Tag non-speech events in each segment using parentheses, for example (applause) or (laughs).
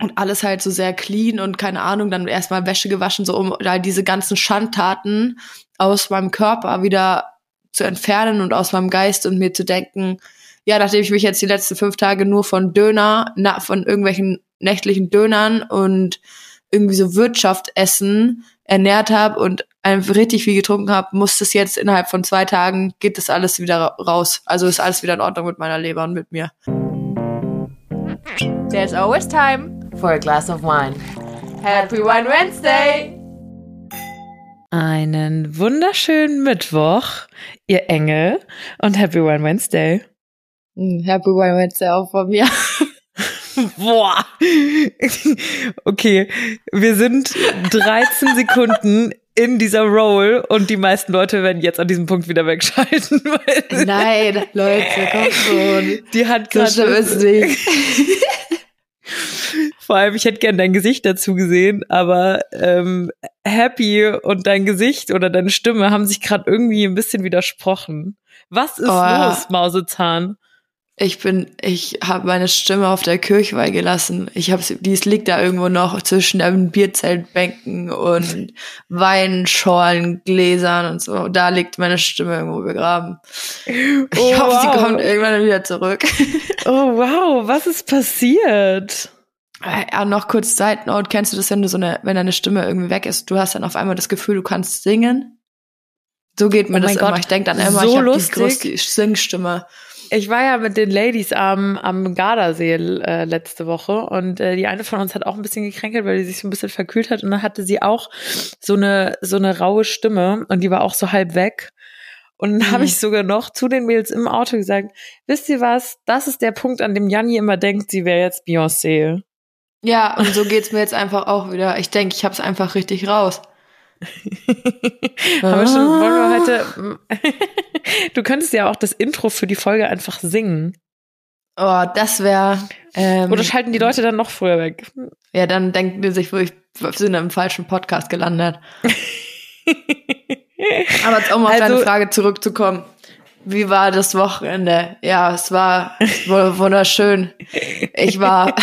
und alles halt so sehr clean und keine Ahnung, dann erstmal Wäsche gewaschen, so um da diese ganzen Schandtaten aus meinem Körper wieder zu entfernen und aus meinem Geist und mir zu denken, ja, nachdem ich mich jetzt die letzten fünf Tage nur von Döner, na, von irgendwelchen nächtlichen Dönern und irgendwie so Wirtschaft essen ernährt habe und einfach richtig viel getrunken habe, muss das jetzt innerhalb von zwei Tagen, geht das alles wieder raus. Also ist alles wieder in Ordnung mit meiner Leber und mit mir. There's always time for a glass of wine. Happy Wine Wednesday! Einen wunderschönen Mittwoch, ihr Engel, und Happy Wine Wednesday. Hm, Happy Wine Wednesday auch von mir. (laughs) Boah. Okay, wir sind 13 Sekunden in dieser Roll und die meisten Leute werden jetzt an diesem Punkt wieder wegschalten. Nein, Leute, komm schon. Die hat gerade. So nicht. (laughs) Vor allem, ich hätte gern dein Gesicht dazu gesehen, aber ähm, Happy und dein Gesicht oder deine Stimme haben sich gerade irgendwie ein bisschen widersprochen. Was ist oh, los, Mausezahn? Ich bin, ich habe meine Stimme auf der Kirchweih gelassen. Ich habe die liegt da irgendwo noch zwischen den Bierzeltbänken und (laughs) Weinschorlen, Gläsern und so. Da liegt meine Stimme irgendwo begraben. Oh, ich hoffe, wow. sie kommt irgendwann wieder zurück. (laughs) Oh wow, was ist passiert? Ja, noch kurz Side Note. Kennst du das, wenn du so eine, wenn deine Stimme irgendwie weg ist, du hast dann auf einmal das Gefühl, du kannst singen? So geht mir oh das Gott, immer. Ich denke dann immer, so ich habe die größte Singstimme. Ich war ja mit den Ladies am, am Gardasee äh, letzte Woche und äh, die eine von uns hat auch ein bisschen gekränkelt, weil sie sich so ein bisschen verkühlt hat und dann hatte sie auch so eine so eine raue Stimme und die war auch so halb weg. Und dann mhm. habe ich sogar noch zu den Mädels im Auto gesagt, wisst ihr was, das ist der Punkt, an dem Janni immer denkt, sie wäre jetzt Beyoncé. Ja, und so geht's mir jetzt einfach auch wieder. Ich denke, ich hab's einfach richtig raus. (laughs) Aber schon, wollen wir heute. (laughs) du könntest ja auch das Intro für die Folge einfach singen. Oh, das wäre. Ähm, Oder schalten die Leute dann noch früher weg? Ja, dann denken die sich, wir sind im falschen Podcast gelandet. (laughs) Aber jetzt um auf also, deine Frage zurückzukommen. Wie war das Wochenende? Ja, es war wunderschön. Ich war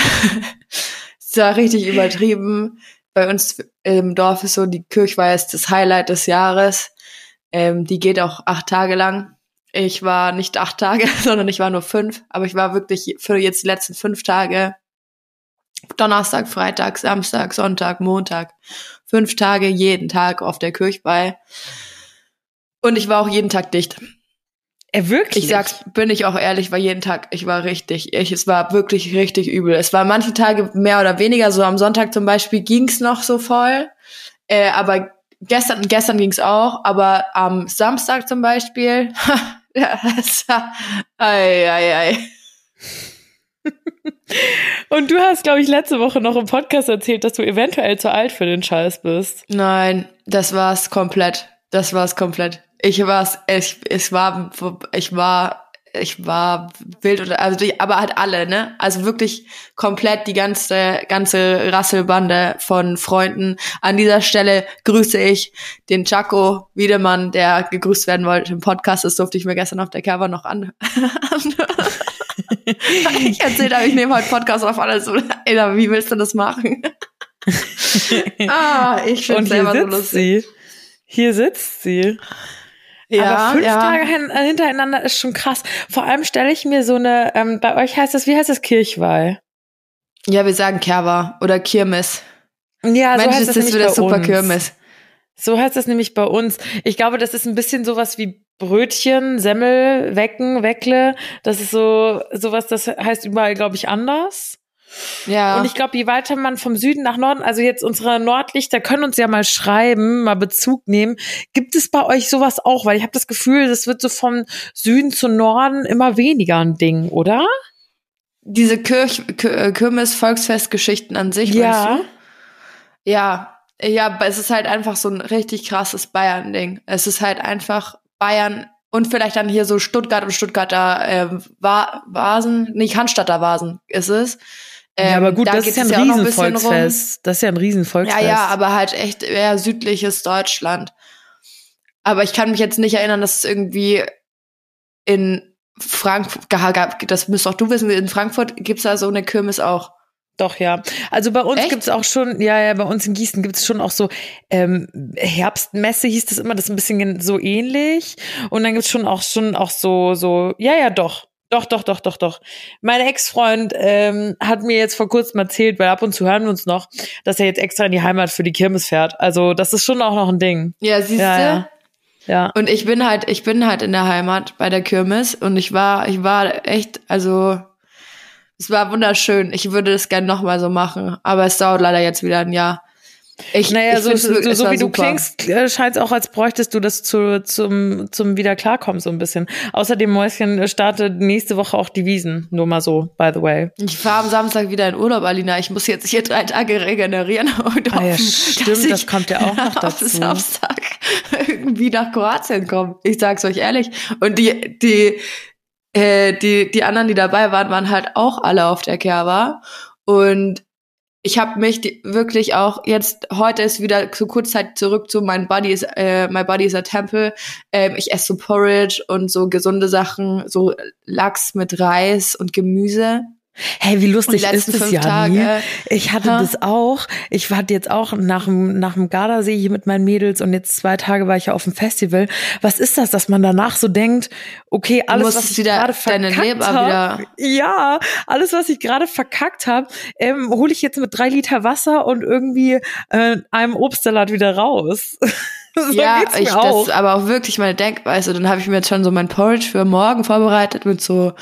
es war richtig übertrieben. Bei uns im Dorf ist so, die Kirchweih ist das Highlight des Jahres. Ähm, die geht auch acht Tage lang. Ich war nicht acht Tage, (laughs) sondern ich war nur fünf. Aber ich war wirklich für jetzt die letzten fünf Tage Donnerstag, Freitag, Samstag, Sonntag, Montag. Fünf Tage jeden Tag auf der Kirchweih. Und ich war auch jeden Tag dicht. Er wirklich? Ich sag's, bin ich auch ehrlich, war jeden Tag, ich war richtig, ich, es war wirklich richtig übel. Es war manche Tage mehr oder weniger, so am Sonntag zum Beispiel ging's noch so voll, äh, aber gestern, gestern ging's auch, aber am Samstag zum Beispiel, (laughs) ja, das war, ei, ei, ei. (laughs) Und du hast, glaube ich, letzte Woche noch im Podcast erzählt, dass du eventuell zu alt für den Scheiß bist. Nein, das war's komplett. Das war's komplett. Ich war's, ich, ich war, ich war, ich war wild oder, also die, aber halt alle, ne? Also wirklich komplett die ganze, ganze Rasselbande von Freunden. An dieser Stelle grüße ich den Chaco Wiedemann, der gegrüßt werden wollte im Podcast. Das durfte ich mir gestern auf der Cover noch an. ich erzählt habe, ich nehme heute Podcast auf alles. Ey, wie willst du das machen? (laughs) ah, ich finde selber so lustig. Sie. Hier sitzt sie. Ja, Aber fünf ja. Tage hintereinander ist schon krass. Vor allem stelle ich mir so eine, ähm, bei euch heißt das, wie heißt das Kirchweih? Ja, wir sagen Kerwa oder Kirmes. Ja, Mensch, so heißt das, das wieder super uns. Kirmes. So heißt das nämlich bei uns. Ich glaube, das ist ein bisschen sowas wie Brötchen, Semmel, Wecken, Weckle. Das ist so sowas, das heißt überall, glaube ich, anders. Ja. Und ich glaube, je weiter man vom Süden nach Norden, also jetzt unsere Nordlichter können uns ja mal schreiben, mal Bezug nehmen. Gibt es bei euch sowas auch? Weil ich habe das Gefühl, das wird so vom Süden zu Norden immer weniger ein Ding, oder? Diese Kirch, äh, Kirmes-Volksfestgeschichten an sich, ja. Ja, ja, es ist halt einfach so ein richtig krasses Bayern-Ding. Es ist halt einfach Bayern und vielleicht dann hier so Stuttgart und Stuttgarter äh, Vasen, nicht Cannstatter Vasen ist es. Ähm, ja, aber gut, da das ist ja ein ja Riesenvolksfest. Das ist ja ein Riesenvolksfest. Ja, ja, aber halt echt eher südliches Deutschland. Aber ich kann mich jetzt nicht erinnern, dass es irgendwie in Frankfurt, das müsst auch du wissen, in Frankfurt gibt's da so eine Kirmes auch. Doch, ja. Also bei uns Echt? gibt's auch schon, ja, ja, bei uns in Gießen gibt's schon auch so ähm, Herbstmesse hieß das immer, das ist ein bisschen so ähnlich. Und dann gibt's schon auch schon auch so, so, ja, ja, doch. Doch, doch, doch, doch, doch. Mein Ex-Freund ähm, hat mir jetzt vor kurzem erzählt, weil ab und zu hören wir uns noch, dass er jetzt extra in die Heimat für die Kirmes fährt. Also das ist schon auch noch ein Ding. Ja, siehst ja, du? Ja. ja. Und ich bin halt, ich bin halt in der Heimat bei der Kirmes und ich war, ich war echt, also es war wunderschön. Ich würde es gerne nochmal so machen, aber es dauert leider jetzt wieder ein Jahr. Ich, naja, ich so, so, so, so wie du klingst, äh, scheint es auch, als bräuchtest du das zu, zum, zum wieder klarkommen so ein bisschen. Außerdem, Mäuschen startet nächste Woche auch die Wiesen. Nur mal so, by the way. Ich fahre am Samstag wieder in Urlaub, Alina. Ich muss jetzt hier drei Tage regenerieren (laughs) und ah ja, stimmt, das kommt ja auch noch (laughs) dazu. Samstag (laughs) irgendwie nach Kroatien komme. Ich sag's euch ehrlich. Und die, die, äh, die, die anderen, die dabei waren, waren halt auch alle auf der Kerwa. Und ich habe mich wirklich auch jetzt heute ist wieder zu Kurzzeit zurück zu mein Body is äh, my body is a temple. Ähm, ich esse so Porridge und so gesunde Sachen, so Lachs mit Reis und Gemüse. Hey, wie lustig ist das ja Tage, Ich hatte ha? das auch. Ich war jetzt auch nach dem, nach dem Gardasee hier mit meinen Mädels und jetzt zwei Tage war ich ja auf dem Festival. Was ist das, dass man danach so denkt, okay, alles, was ich gerade verkackt habe, ja, alles, was ich gerade verkackt habe, ähm, hole ich jetzt mit drei Liter Wasser und irgendwie äh, einem Obstsalat wieder raus. (laughs) so ja, ich, das ist aber auch wirklich meine Denkweise. Dann habe ich mir jetzt schon so mein Porridge für morgen vorbereitet mit so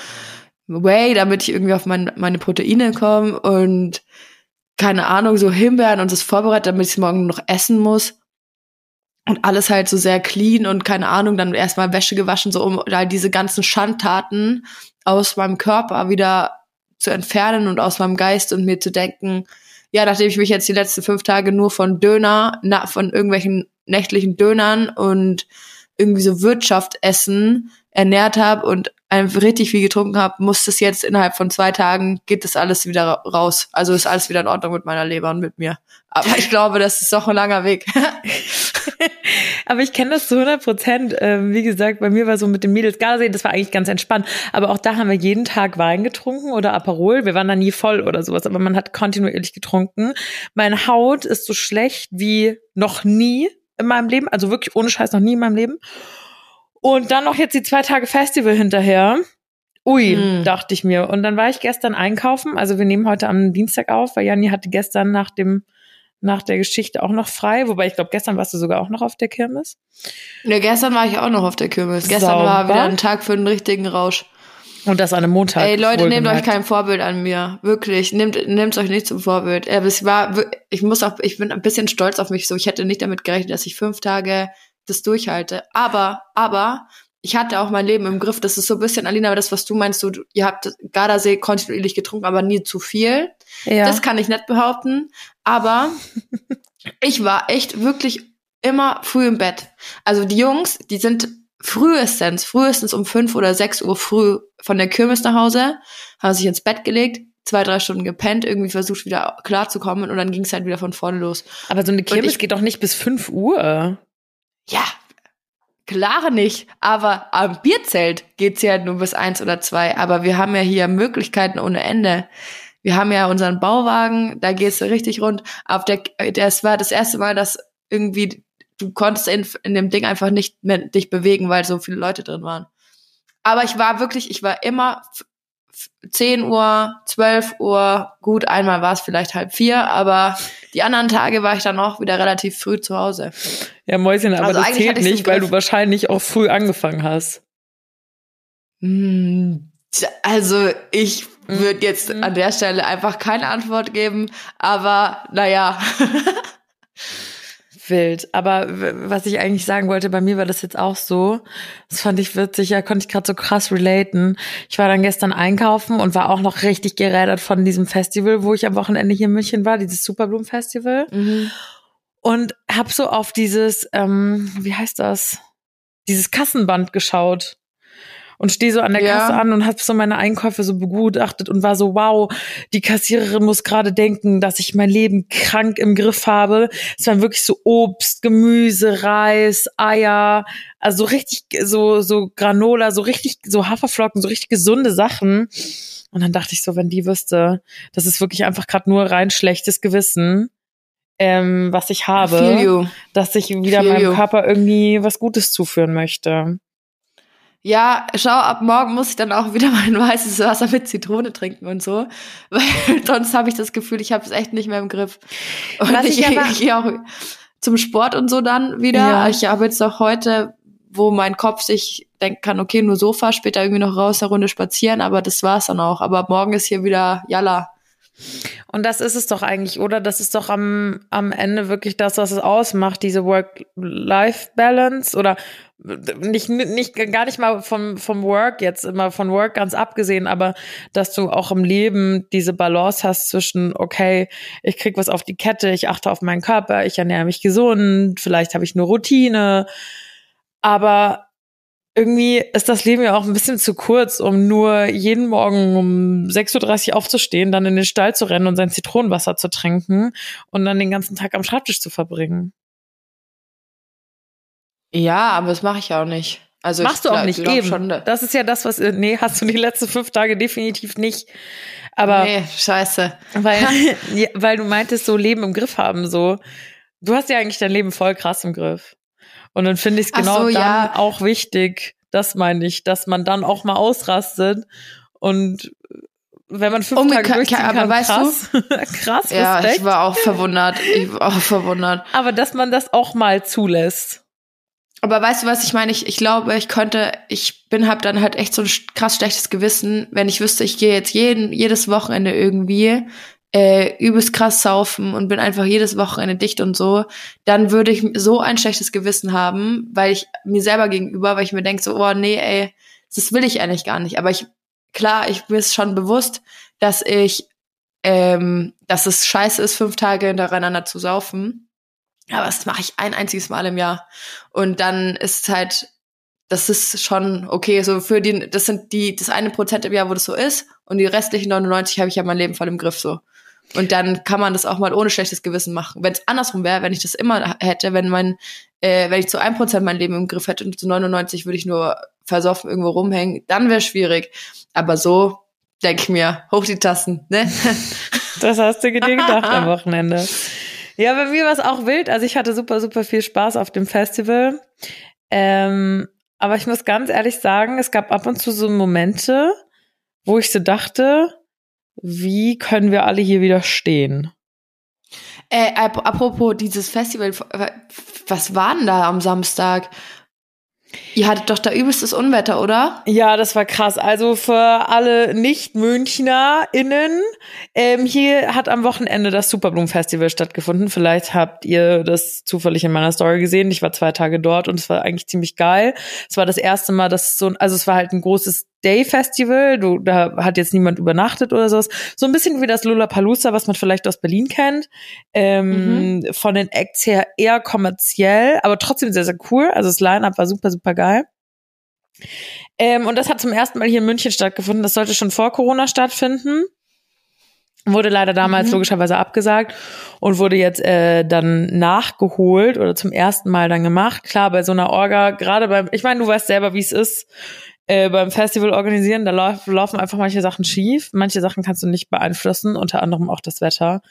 Whey, damit ich irgendwie auf mein, meine Proteine komme und keine Ahnung, so Himbeeren und das vorbereitet, damit ich es morgen noch essen muss. Und alles halt so sehr clean und keine Ahnung, dann erstmal Wäsche gewaschen, so um da diese ganzen Schandtaten aus meinem Körper wieder zu entfernen und aus meinem Geist und mir zu denken, ja, nachdem ich mich jetzt die letzten fünf Tage nur von Döner, na, von irgendwelchen nächtlichen Dönern und irgendwie so Wirtschaft essen ernährt habe und einfach richtig viel getrunken habe, muss das jetzt innerhalb von zwei Tagen, geht das alles wieder raus. Also ist alles wieder in Ordnung mit meiner Leber und mit mir. Aber ich glaube, das ist doch ein langer Weg. (laughs) aber ich kenne das zu 100 Prozent. Ähm, wie gesagt, bei mir war so mit den Mädels Gardasee, das war eigentlich ganz entspannt. Aber auch da haben wir jeden Tag Wein getrunken oder Aperol. Wir waren da nie voll oder sowas, aber man hat kontinuierlich getrunken. Meine Haut ist so schlecht wie noch nie in meinem Leben. Also wirklich ohne Scheiß noch nie in meinem Leben. Und dann noch jetzt die zwei Tage Festival hinterher. Ui, hm. dachte ich mir. Und dann war ich gestern einkaufen. Also wir nehmen heute am Dienstag auf, weil Janni hatte gestern nach dem nach der Geschichte auch noch frei. Wobei ich glaube, gestern warst du sogar auch noch auf der Kirmes. Ja, gestern war ich auch noch auf der Kirmes. Gestern Sauber. war wieder ein Tag für einen richtigen Rausch. Und das an einem Montag. Ey, Leute, nehmt euch kein Vorbild an mir. Wirklich. Nehmt, nehmt euch nicht zum Vorbild. Es war, ich muss auch, ich bin ein bisschen stolz auf mich so. Ich hätte nicht damit gerechnet, dass ich fünf Tage das durchhalte. Aber, aber, ich hatte auch mein Leben im Griff. Das ist so ein bisschen, Alina, das, was du meinst, du, ihr habt Gardasee kontinuierlich getrunken, aber nie zu viel. Ja. Das kann ich nicht behaupten. Aber (laughs) ich war echt wirklich immer früh im Bett. Also die Jungs, die sind frühestens, frühestens um fünf oder sechs Uhr früh von der Kirmes nach Hause, haben sich ins Bett gelegt, zwei, drei Stunden gepennt, irgendwie versucht wieder klarzukommen und dann ging es halt wieder von vorne los. Aber so eine Kirmes ich, geht doch nicht bis fünf Uhr. Ja, klar nicht. Aber am Bierzelt geht's ja nur bis eins oder zwei. Aber wir haben ja hier Möglichkeiten ohne Ende. Wir haben ja unseren Bauwagen, da geht's richtig rund. Auf der, das war das erste Mal, dass irgendwie du konntest in, in dem Ding einfach nicht mehr dich bewegen, weil so viele Leute drin waren. Aber ich war wirklich, ich war immer 10 Uhr, 12 Uhr, gut, einmal war es vielleicht halb vier, aber die anderen Tage war ich dann auch wieder relativ früh zu Hause. Ja, Mäuschen, aber also das zählt nicht, weil du wahrscheinlich auch früh angefangen hast. Hm, also ich würde jetzt mhm. an der Stelle einfach keine Antwort geben, aber naja. (laughs) wild. Aber was ich eigentlich sagen wollte, bei mir war das jetzt auch so. Das fand ich witzig, ja, konnte ich gerade so krass relaten. Ich war dann gestern einkaufen und war auch noch richtig gerädert von diesem Festival, wo ich am Wochenende hier in München war, dieses Superblumen Festival. Mhm. Und hab so auf dieses, ähm, wie heißt das? Dieses Kassenband geschaut. Und stehe so an der ja. Kasse an und habe so meine Einkäufe so begutachtet und war so, wow, die Kassiererin muss gerade denken, dass ich mein Leben krank im Griff habe. Es waren wirklich so Obst, Gemüse, Reis, Eier, also so richtig so so Granola, so richtig so Haferflocken, so richtig gesunde Sachen. Und dann dachte ich so, wenn die wüsste, das ist wirklich einfach gerade nur rein schlechtes Gewissen, ähm, was ich habe, dass ich wieder Feel meinem you. Körper irgendwie was Gutes zuführen möchte. Ja, schau, ab morgen muss ich dann auch wieder (laughs) mein weißes Wasser mit Zitrone trinken und so, weil (laughs) sonst habe ich das Gefühl, ich habe es echt nicht mehr im Griff. Und was ich, ich, (laughs) ich gehe auch zum Sport und so dann wieder. Ja. Ich habe jetzt auch heute wo mein Kopf sich denken kann, okay, nur Sofa, später irgendwie noch raus, eine Runde spazieren, aber das war's dann auch. Aber morgen ist hier wieder Yalla. Und das ist es doch eigentlich, oder? Das ist doch am, am Ende wirklich das, was es ausmacht, diese Work-Life-Balance oder nicht, nicht, gar nicht mal vom, vom Work jetzt, immer von Work ganz abgesehen, aber dass du auch im Leben diese Balance hast zwischen, okay, ich krieg was auf die Kette, ich achte auf meinen Körper, ich ernähre mich gesund, vielleicht habe ich nur Routine, aber irgendwie ist das Leben ja auch ein bisschen zu kurz, um nur jeden Morgen um 6.30 Uhr aufzustehen, dann in den Stall zu rennen und sein Zitronenwasser zu trinken und dann den ganzen Tag am Schreibtisch zu verbringen. Ja, aber das mache ich auch nicht. Also Machst du auch nicht eben. Schon, das ist ja das, was nee, hast du die letzten fünf Tage definitiv nicht. Aber nee, scheiße. Weil, (laughs) weil du meintest, so Leben im Griff haben, so. Du hast ja eigentlich dein Leben voll krass im Griff. Und dann finde ich es genau so, dann ja. auch wichtig, das meine ich, dass man dann auch mal ausrastet und wenn man fünf Umgeka Tage durchziehen kann, aber weißt krass, du, krass, (laughs) Ja, Respekt. ich war auch verwundert, ich war auch verwundert. Aber dass man das auch mal zulässt. Aber weißt du, was ich meine? Ich, ich glaube, ich könnte, ich bin hab dann halt echt so ein krass schlechtes Gewissen, wenn ich wüsste, ich gehe jetzt jeden, jedes Wochenende irgendwie äh, übelst krass saufen und bin einfach jedes Wochenende dicht und so, dann würde ich so ein schlechtes Gewissen haben, weil ich mir selber gegenüber, weil ich mir denke so, oh nee, ey, das will ich eigentlich gar nicht. Aber ich, klar, ich bin schon bewusst, dass ich, ähm, dass es scheiße ist, fünf Tage hintereinander zu saufen. Aber das mache ich ein einziges Mal im Jahr. Und dann ist es halt, das ist schon okay. So für die, das sind die, das eine Prozent im Jahr, wo das so ist. Und die restlichen 99 habe ich ja mein Leben voll im Griff so. Und dann kann man das auch mal ohne schlechtes Gewissen machen. Wenn es andersrum wäre, wenn ich das immer hätte, wenn mein, äh, wenn ich zu einem Prozent mein Leben im Griff hätte und zu 99 würde ich nur versoffen irgendwo rumhängen, dann wäre schwierig. Aber so denke ich mir, hoch die Tassen, ne? (laughs) (laughs) Das hast du dir gedacht am Wochenende. Ja, bei mir war es auch wild. Also ich hatte super, super viel Spaß auf dem Festival. Ähm, aber ich muss ganz ehrlich sagen, es gab ab und zu so Momente, wo ich so dachte, wie können wir alle hier wieder stehen? Äh, apropos dieses Festival, was war denn da am Samstag? Ihr hattet doch da übelstes Unwetter, oder? Ja, das war krass. Also für alle Nicht-MünchnerInnen, ähm, hier hat am Wochenende das Superblumen-Festival stattgefunden. Vielleicht habt ihr das zufällig in meiner Story gesehen. Ich war zwei Tage dort und es war eigentlich ziemlich geil. Es war das erste Mal, dass so, also es war halt ein großes Day Festival. Du, da hat jetzt niemand übernachtet oder sowas. So ein bisschen wie das Lollapalooza, was man vielleicht aus Berlin kennt. Ähm, mhm. Von den Acts her eher kommerziell, aber trotzdem sehr, sehr cool. Also das Line-Up war super, super geil. Ähm, und das hat zum ersten Mal hier in München stattgefunden. Das sollte schon vor Corona stattfinden. Wurde leider damals mhm. logischerweise abgesagt und wurde jetzt äh, dann nachgeholt oder zum ersten Mal dann gemacht. Klar, bei so einer Orga, gerade beim, ich meine, du weißt selber, wie es ist äh, beim Festival organisieren, da lauf, laufen einfach manche Sachen schief. Manche Sachen kannst du nicht beeinflussen, unter anderem auch das Wetter.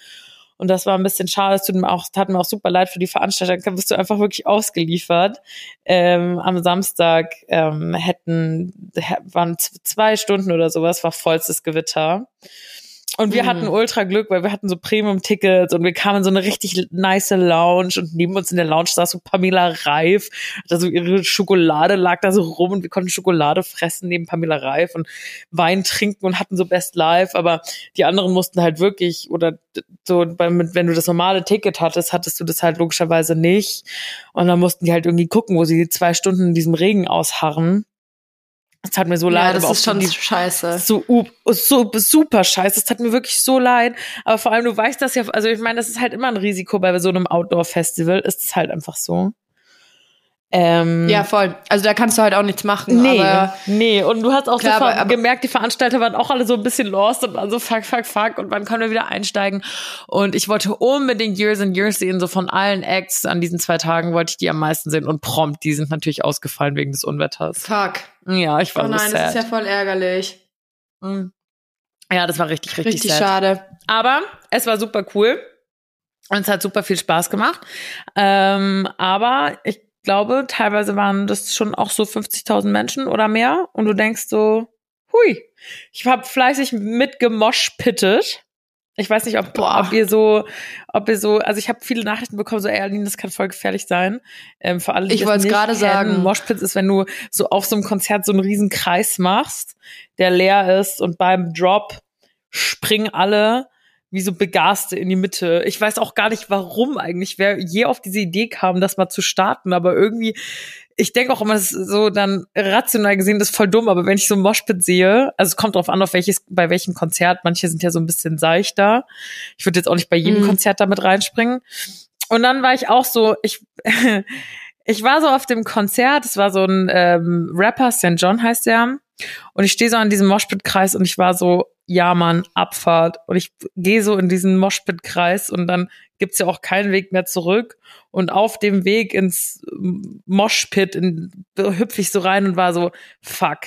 Und das war ein bisschen schade. Es tut mir auch, tat mir auch super leid für die Veranstalter. Da bist du einfach wirklich ausgeliefert. Ähm, am Samstag ähm, hätten waren zwei Stunden oder sowas, war vollstes Gewitter. Und wir mhm. hatten ultra Glück, weil wir hatten so Premium-Tickets und wir kamen in so eine richtig nice Lounge und neben uns in der Lounge saß so Pamela Reif. Da so ihre Schokolade lag da so rum und wir konnten Schokolade fressen neben Pamela Reif und Wein trinken und hatten so Best Life. Aber die anderen mussten halt wirklich oder so, wenn du das normale Ticket hattest, hattest du das halt logischerweise nicht. Und dann mussten die halt irgendwie gucken, wo sie zwei Stunden in diesem Regen ausharren. Es hat mir so leid. Ja, das ist schon die, scheiße. So, so super scheiße. Es hat mir wirklich so leid. Aber vor allem, du weißt das ja, also ich meine, das ist halt immer ein Risiko bei so einem Outdoor-Festival, ist es halt einfach so. Ähm, ja, voll. Also da kannst du halt auch nichts machen. Nee, aber nee. Und du hast auch Klar, so aber- aber- gemerkt, die Veranstalter waren auch alle so ein bisschen lost und waren so fuck, fuck, fuck und wann können wir wieder einsteigen? Und ich wollte unbedingt Years and Years sehen, so von allen Acts an diesen zwei Tagen wollte ich die am meisten sehen und prompt, die sind natürlich ausgefallen wegen des Unwetters. fuck. Ja, ich war Oh nein, so das sad. ist ja voll ärgerlich. Mm. ja, das war richtig, richtig, Richtig sad. schade. Aber es war super cool und es hat super viel Spaß gemacht. Ähm, aber ich glaube, teilweise waren das schon auch so 50.000 Menschen oder mehr und du denkst so, hui, ich habe fleißig mitgemoshpittet. Ich weiß nicht, ob, Boah. ob ihr so, ob ihr so, also ich habe viele Nachrichten bekommen, so, ey, Aline, das kann voll gefährlich sein. Ähm, für alle, die Ich wollt's nicht gerade sagen. Moshpits ist, wenn du so auf so einem Konzert so einen riesen Kreis machst, der leer ist und beim Drop springen alle wie so Begaste in die Mitte. Ich weiß auch gar nicht, warum eigentlich, wer je auf diese Idee kam, das mal zu starten, aber irgendwie, ich denke auch immer, das ist so dann rational gesehen, das ist voll dumm, aber wenn ich so ein Moshpit sehe, also es kommt drauf an, auf welches, bei welchem Konzert, manche sind ja so ein bisschen seichter. Ich würde jetzt auch nicht bei jedem Mhm. Konzert damit reinspringen. Und dann war ich auch so, ich, (laughs) ich war so auf dem Konzert, es war so ein ähm, Rapper, St. John heißt der, und ich stehe so an diesem Moshpit-Kreis und ich war so, ja Mann, Abfahrt. Und ich gehe so in diesen Moshpit-Kreis und dann gibt's ja auch keinen Weg mehr zurück. Und auf dem Weg ins Moshpit in, hüpf ich so rein und war so, fuck.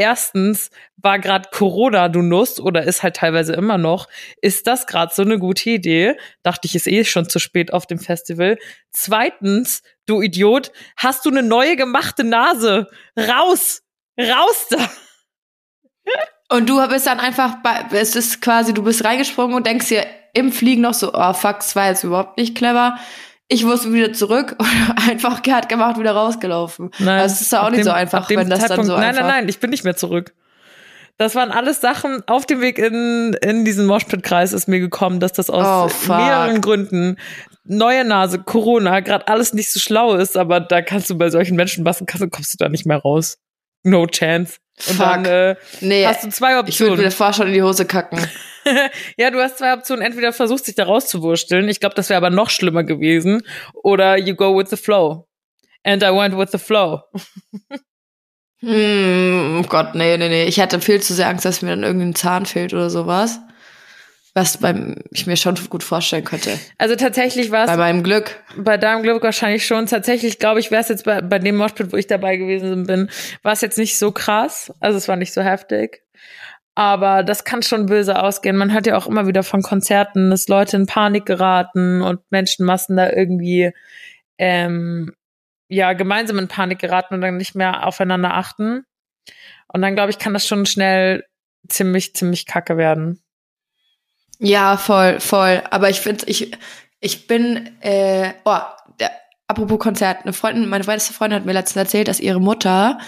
Erstens war gerade Corona, du Nuss, oder ist halt teilweise immer noch. Ist das gerade so eine gute Idee? Dachte ich, ist eh schon zu spät auf dem Festival. Zweitens, du Idiot, hast du eine neue gemachte Nase? Raus! Raus da! (laughs) Und du bist dann einfach bei, es ist quasi, du bist reingesprungen und denkst dir im Fliegen noch so, oh fuck, das war jetzt überhaupt nicht clever. Ich wusste wieder zurück (laughs) und einfach hat gemacht, wieder rausgelaufen. Nein, also es ist ja auch ab nicht dem- so einfach, dem wenn das dann so Nein, einfach. nein, nein, ich bin nicht mehr zurück. Das waren alles Sachen auf dem Weg in, in diesen Moshpit-Kreis ist mir gekommen, dass das aus Oh, mehreren Gründen, neue Nase, Corona, gerade alles nicht so schlau ist, aber da kannst du bei solchen Menschenmassen, kommst du da nicht mehr raus. No chance. Und Fuck. dann äh, Nee, hast du zwei ich würde Optionen. mir vorher schon in die Hose kacken. (laughs) ja, du hast zwei Optionen. Entweder versuchst dich da rauszuwursteln. Ich glaube, das wäre aber noch schlimmer gewesen. Oder you go with the flow. And I went with the flow. Hm, oh Gott, nee, nee, nee. Ich hatte viel zu sehr Angst, dass mir dann irgendein Zahn fehlt oder sowas. Was beim, ich mir schon gut vorstellen könnte. Also tatsächlich war es Bei meinem Glück. bei deinem Glück wahrscheinlich schon. Tatsächlich glaube ich, wäre es jetzt bei, bei dem Moshpit, wo ich dabei gewesen bin, war es jetzt nicht so krass. Also es war nicht so heftig. Aber das kann schon böse ausgehen. Man hört ja auch immer wieder von Konzerten, dass Leute in Panik geraten und Menschenmassen da irgendwie ähm, ja gemeinsam in Panik geraten und dann nicht mehr aufeinander achten. Und dann glaube ich, kann das schon schnell ziemlich, ziemlich kacke werden. Ja, voll, voll. Aber ich finde, ich, ich bin, äh, oh, der, apropos Konzert, eine Freundin, meine beste Freundin hat mir letztens erzählt, dass ihre Mutter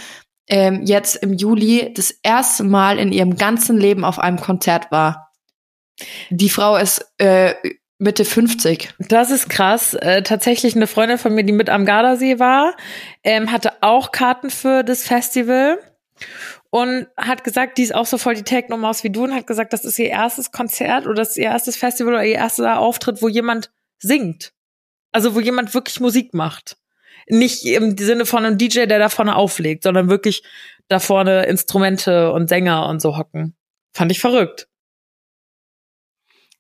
ähm, jetzt im Juli das erste Mal in ihrem ganzen Leben auf einem Konzert war. Die Frau ist äh, Mitte 50. Das ist krass. Äh, tatsächlich eine Freundin von mir, die mit am Gardasee war, ähm, hatte auch Karten für das Festival und hat gesagt, die ist auch so voll die Techno-Maus wie du und hat gesagt, das ist ihr erstes Konzert oder das ist ihr erstes Festival oder ihr erster Auftritt, wo jemand singt. Also wo jemand wirklich Musik macht. Nicht im Sinne von einem DJ, der da vorne auflegt, sondern wirklich da vorne Instrumente und Sänger und so hocken. Fand ich verrückt.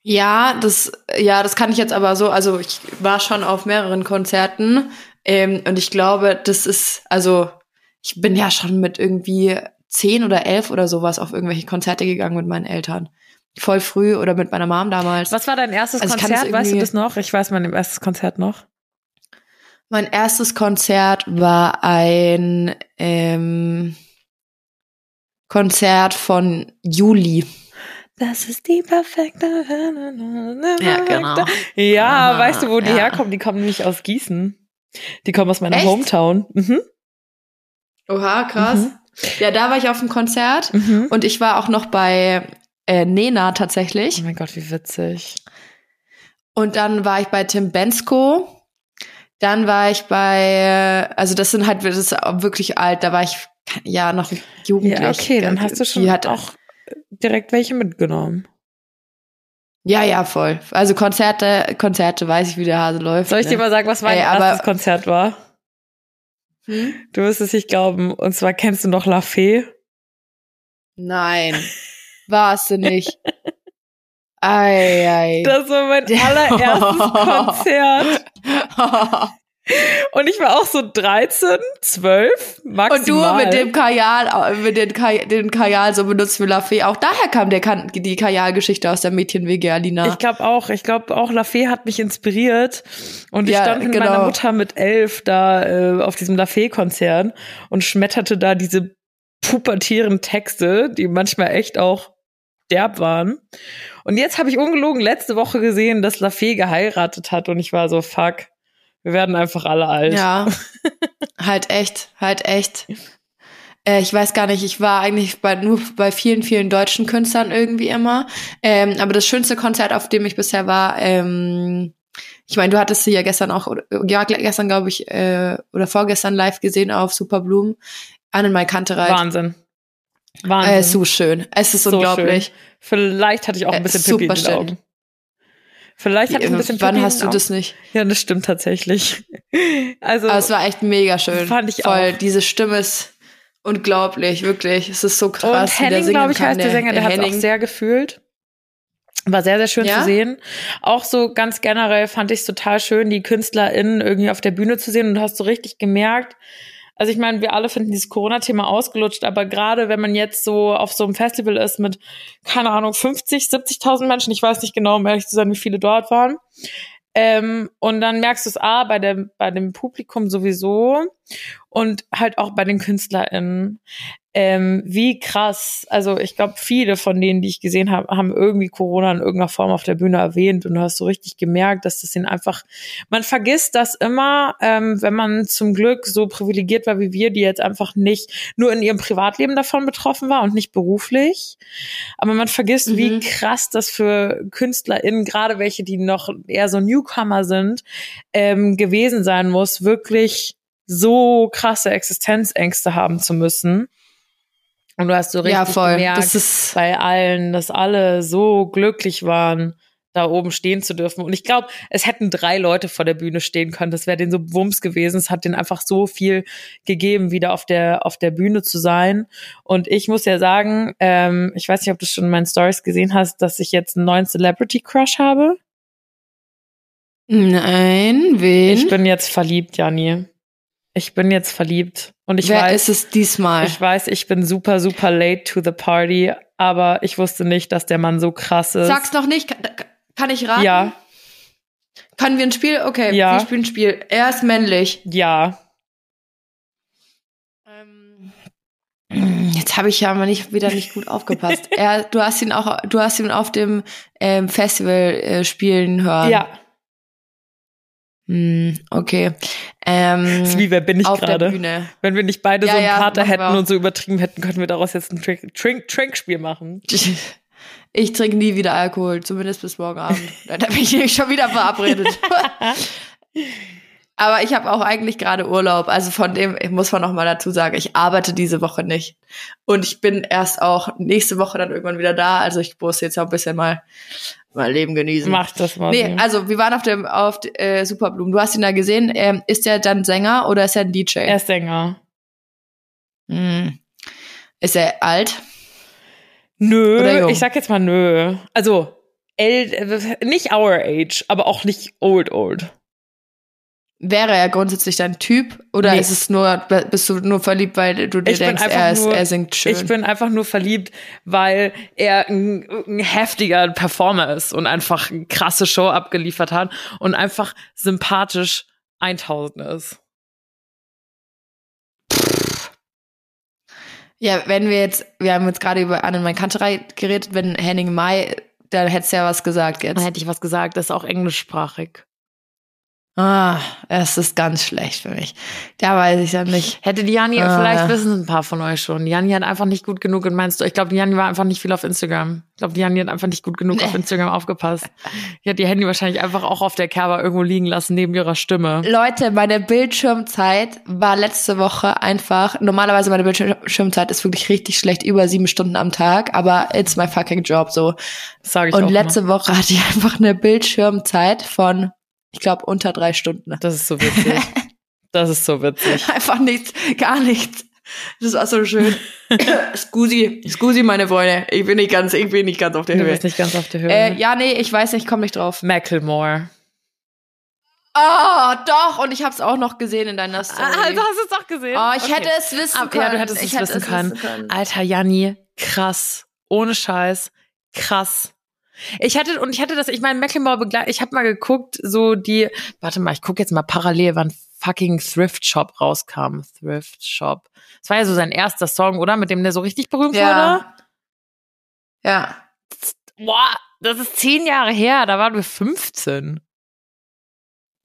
Ja, das, ja, das kann ich jetzt aber so, also ich war schon auf mehreren Konzerten ähm, und ich glaube, das ist, also ich bin ja schon mit irgendwie zehn oder elf oder sowas auf irgendwelche Konzerte gegangen mit meinen Eltern. Voll früh oder mit meiner Mom damals. Was war dein erstes Also Konzert? Weißt du das noch? Ich weiß mein erstes Konzert noch. Mein erstes Konzert war ein ähm, Konzert von Juli. Das ist die perfekte. Ja, genau. Ja, Aha, weißt du, wo die ja. herkommen? Die kommen nämlich aus Gießen. Die kommen aus meiner Echt? Hometown. Mhm. Oha, krass. Mhm. Ja, da war ich auf dem Konzert Mhm. und ich war auch noch bei äh, Nena tatsächlich. Oh mein Gott, wie witzig. Und dann war ich bei Tim Bensko. Dann war ich bei, also das sind halt, das ist wirklich alt, da war ich ja noch jugendlich. Ja, okay, dann hast du schon Die hat auch direkt welche mitgenommen. Ja, ja, voll. Also Konzerte, Konzerte, weiß ich, wie der Hase läuft. Soll ich ne? dir mal sagen, was mein Ey, erstes Konzert war? Hm? Du wirst es nicht glauben. Und zwar kennst du noch La Fee? Nein. (laughs) Warst du nicht? Ei, ei. Das war mein (laughs) allererstes Konzert. (laughs) Und ich war auch so 13, 12, maximal. Und du mit dem Kajal, mit den, Kaj, den Kajal so benutzt für Lafay. Auch daher kam der, die Kajal-Geschichte aus der Mädchen-WG, Alina. Ich glaube auch. Ich glaube auch, Lafay hat mich inspiriert. Und ich ja, stand mit genau. meiner Mutter mit elf da äh, auf diesem Lafay-Konzert und schmetterte da diese pubertierenden Texte, die manchmal echt auch derb waren. Und jetzt habe ich ungelogen letzte Woche gesehen, dass Lafay geheiratet hat und ich war so, fuck, wir werden einfach alle alt. Ja, (laughs) halt echt, halt echt. Äh, ich weiß gar nicht, ich war eigentlich bei, nur bei vielen, vielen deutschen Künstlern irgendwie immer. Ähm, aber das schönste Konzert, auf dem ich bisher war, ähm, ich meine, du hattest sie ja gestern auch, ja, gestern glaube ich, äh, oder vorgestern live gesehen auf Superblumen. An in Kantereit. Wahnsinn. Wahnsinn. Äh, so schön. Es ist so unglaublich. Schön. Vielleicht hatte ich auch ein äh, bisschen äh, Pipi in den Augen. Vielleicht ich ein bisschen Wann hast du das nicht? Ja, das stimmt tatsächlich. (laughs) Also. Aber es war echt mega schön. Fand ich Voll, auch. Diese Stimme ist unglaublich, wirklich. Es ist so krass. Und Henning, glaube ich, heißt der, Sänger, der, der hat es auch sehr gefühlt. War sehr, sehr schön ja? zu sehen. Auch so ganz generell fand ich es total schön, die KünstlerInnen irgendwie auf der Bühne zu sehen und du hast so richtig gemerkt, also ich meine, wir alle finden dieses Corona-Thema ausgelutscht, aber gerade wenn man jetzt so auf so einem Festival ist mit, keine Ahnung, 50, 70.000 Menschen, ich weiß nicht genau, um ehrlich zu sein, wie viele dort waren, ähm, und dann merkst du es A, bei dem, bei dem Publikum sowieso und halt auch bei den KünstlerInnen ähm, wie krass, also ich glaube, viele von denen, die ich gesehen habe, haben irgendwie Corona in irgendeiner Form auf der Bühne erwähnt und du hast so richtig gemerkt, dass das ihnen einfach, man vergisst das immer, ähm, wenn man zum Glück so privilegiert war wie wir, die jetzt einfach nicht nur in ihrem Privatleben davon betroffen war und nicht beruflich, aber man vergisst, mhm. wie krass das für KünstlerInnen, gerade welche, die noch eher so Newcomer sind, ähm, gewesen sein muss, wirklich so krasse Existenzängste haben zu müssen. Und du hast so richtig ja, voll. gemerkt das ist bei allen, dass alle so glücklich waren, da oben stehen zu dürfen. Und ich glaube, es hätten drei Leute vor der Bühne stehen können. Das wäre denen so Wumms gewesen. Es hat denen einfach so viel gegeben, wieder auf der, auf der Bühne zu sein. Und ich muss ja sagen, ähm, ich weiß nicht, ob du schon in meinen Stories gesehen hast, dass ich jetzt einen neuen Celebrity Crush habe. Nein, wen? Ich bin jetzt verliebt, Jani. Ich bin jetzt verliebt. Und ich Wer weiß, ist es diesmal? Ich weiß, ich bin super, super late to the party, aber ich wusste nicht, dass der Mann so krass ist. Sag's noch nicht. Kann ich raten? Ja. Können wir ein Spiel? Okay, ja. wir spielen ein Spiel. Er ist männlich. Ja. Ähm, jetzt habe ich ja mal nicht wieder nicht gut aufgepasst. (laughs) er, du hast ihn auch, du hast ihn auf dem ähm, Festival äh, spielen hören. Ja. Hm, okay. Ähm, das (laughs) ist wie wer bin ich gerade? Wenn wir nicht beide ja, so einen ja, Kater hätten und so übertrieben hätten, könnten wir daraus jetzt ein Trinkspiel machen. (laughs) Ich trinke nie wieder Alkohol, zumindest bis morgen Abend. da bin ich schon wieder verabredet. (laughs) Aber ich habe auch eigentlich gerade Urlaub. Also von dem ich muss man noch mal dazu sagen, ich arbeite diese Woche nicht. Und ich bin erst auch nächste Woche dann irgendwann wieder da. Also ich muss jetzt auch ein bisschen mal mein Leben genießen. Mach das mal. Nee, also wir waren auf dem auf äh, Superblumen. Du hast ihn da gesehen. Ähm, ist er dann Sänger oder ist er ein DJ? Er ist Sänger. Hm. Ist er alt? Nö, ich sag jetzt mal nö. Also el nicht our age, aber auch nicht old old. Wäre er grundsätzlich dein Typ oder nee. ist es nur, bist du nur verliebt, weil du dir ich denkst, er, ist, nur, er singt schön? Ich bin einfach nur verliebt, weil er ein, ein, heftiger Performer ist und einfach eine krasse Show abgeliefert hat und einfach sympathisch 1000 ist. Ja, wenn wir jetzt, wir haben jetzt gerade über Anne Kanterei geredet, wenn Henning Mai, dann hättest du ja was gesagt jetzt. Dann hätte ich was gesagt, das ist auch englischsprachig. Ah, es ist ganz schlecht für mich. Da weiß ich ja nicht. Hätte die Jani, ah. vielleicht wissen ein paar von euch schon. Die Jani hat einfach nicht gut genug und meinst du, ich glaube, die Jani war einfach nicht viel auf Instagram. Ich glaube, die Jani hat einfach nicht gut genug auf (laughs) Instagram aufgepasst. Die hat ihr Handy wahrscheinlich einfach auch auf der Kerber irgendwo liegen lassen, neben ihrer Stimme. Leute, meine Bildschirmzeit war letzte Woche einfach, normalerweise meine Bildschirmzeit ist wirklich richtig schlecht, über sieben Stunden am Tag, aber it's my fucking job, so. Das sag ich und auch letzte immer. Woche hatte ich einfach eine Bildschirmzeit von ich glaube, unter drei Stunden. Das ist so witzig. (laughs) Das ist so witzig. Einfach nichts, gar nichts. Das war so schön. (laughs) Scusi, Scusi, meine Freunde. Ich bin nicht ganz, ich bin nicht ganz auf der du Höhe. Du bist nicht ganz auf der Höhe. Äh, ja, nee, ich weiß nicht, ich komme nicht drauf. Macklemore. Oh, doch, und ich habe es auch noch gesehen in deiner Story. Also hast du es auch gesehen? Oh, ich okay. hätte es wissen Aber, können. Ja, du hättest ich es hätte wissen, können. wissen können. Alter, Janni, krass. Ohne Scheiß. Krass. Ich hatte, und ich hatte das, ich meine, Macklemore begleitet, ich habe mal geguckt, so die, warte mal, ich gucke jetzt mal parallel, wann fucking Thrift Shop rauskam. Thrift Shop. Das war ja so sein erster Song, oder? Mit dem der so richtig berühmt ja. wurde. Ja. Boah, das ist zehn Jahre her, da waren wir 15.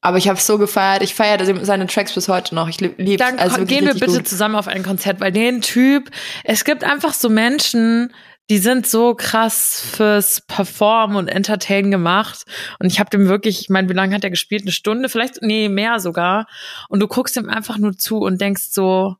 Aber ich habe so gefeiert. Ich feiere seine Tracks bis heute noch. Ich liebe Dann also gehen wir bitte gut. zusammen auf ein Konzert, weil den Typ, es gibt einfach so Menschen, die sind so krass fürs Performen und Entertain gemacht. Und ich habe dem wirklich, ich meine, wie lange hat er gespielt? Eine Stunde, vielleicht, nee, mehr sogar. Und du guckst ihm einfach nur zu und denkst so,